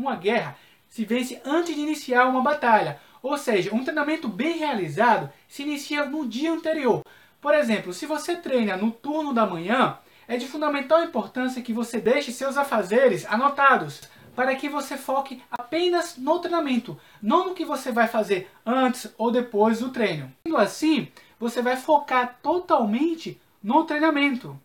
uma guerra se vence antes de iniciar uma batalha. Ou seja, um treinamento bem realizado se inicia no dia anterior. Por exemplo, se você treina no turno da manhã, é de fundamental importância que você deixe seus afazeres anotados, para que você foque apenas no treinamento, não no que você vai fazer antes ou depois do treino. Sendo assim, você vai focar totalmente no treinamento.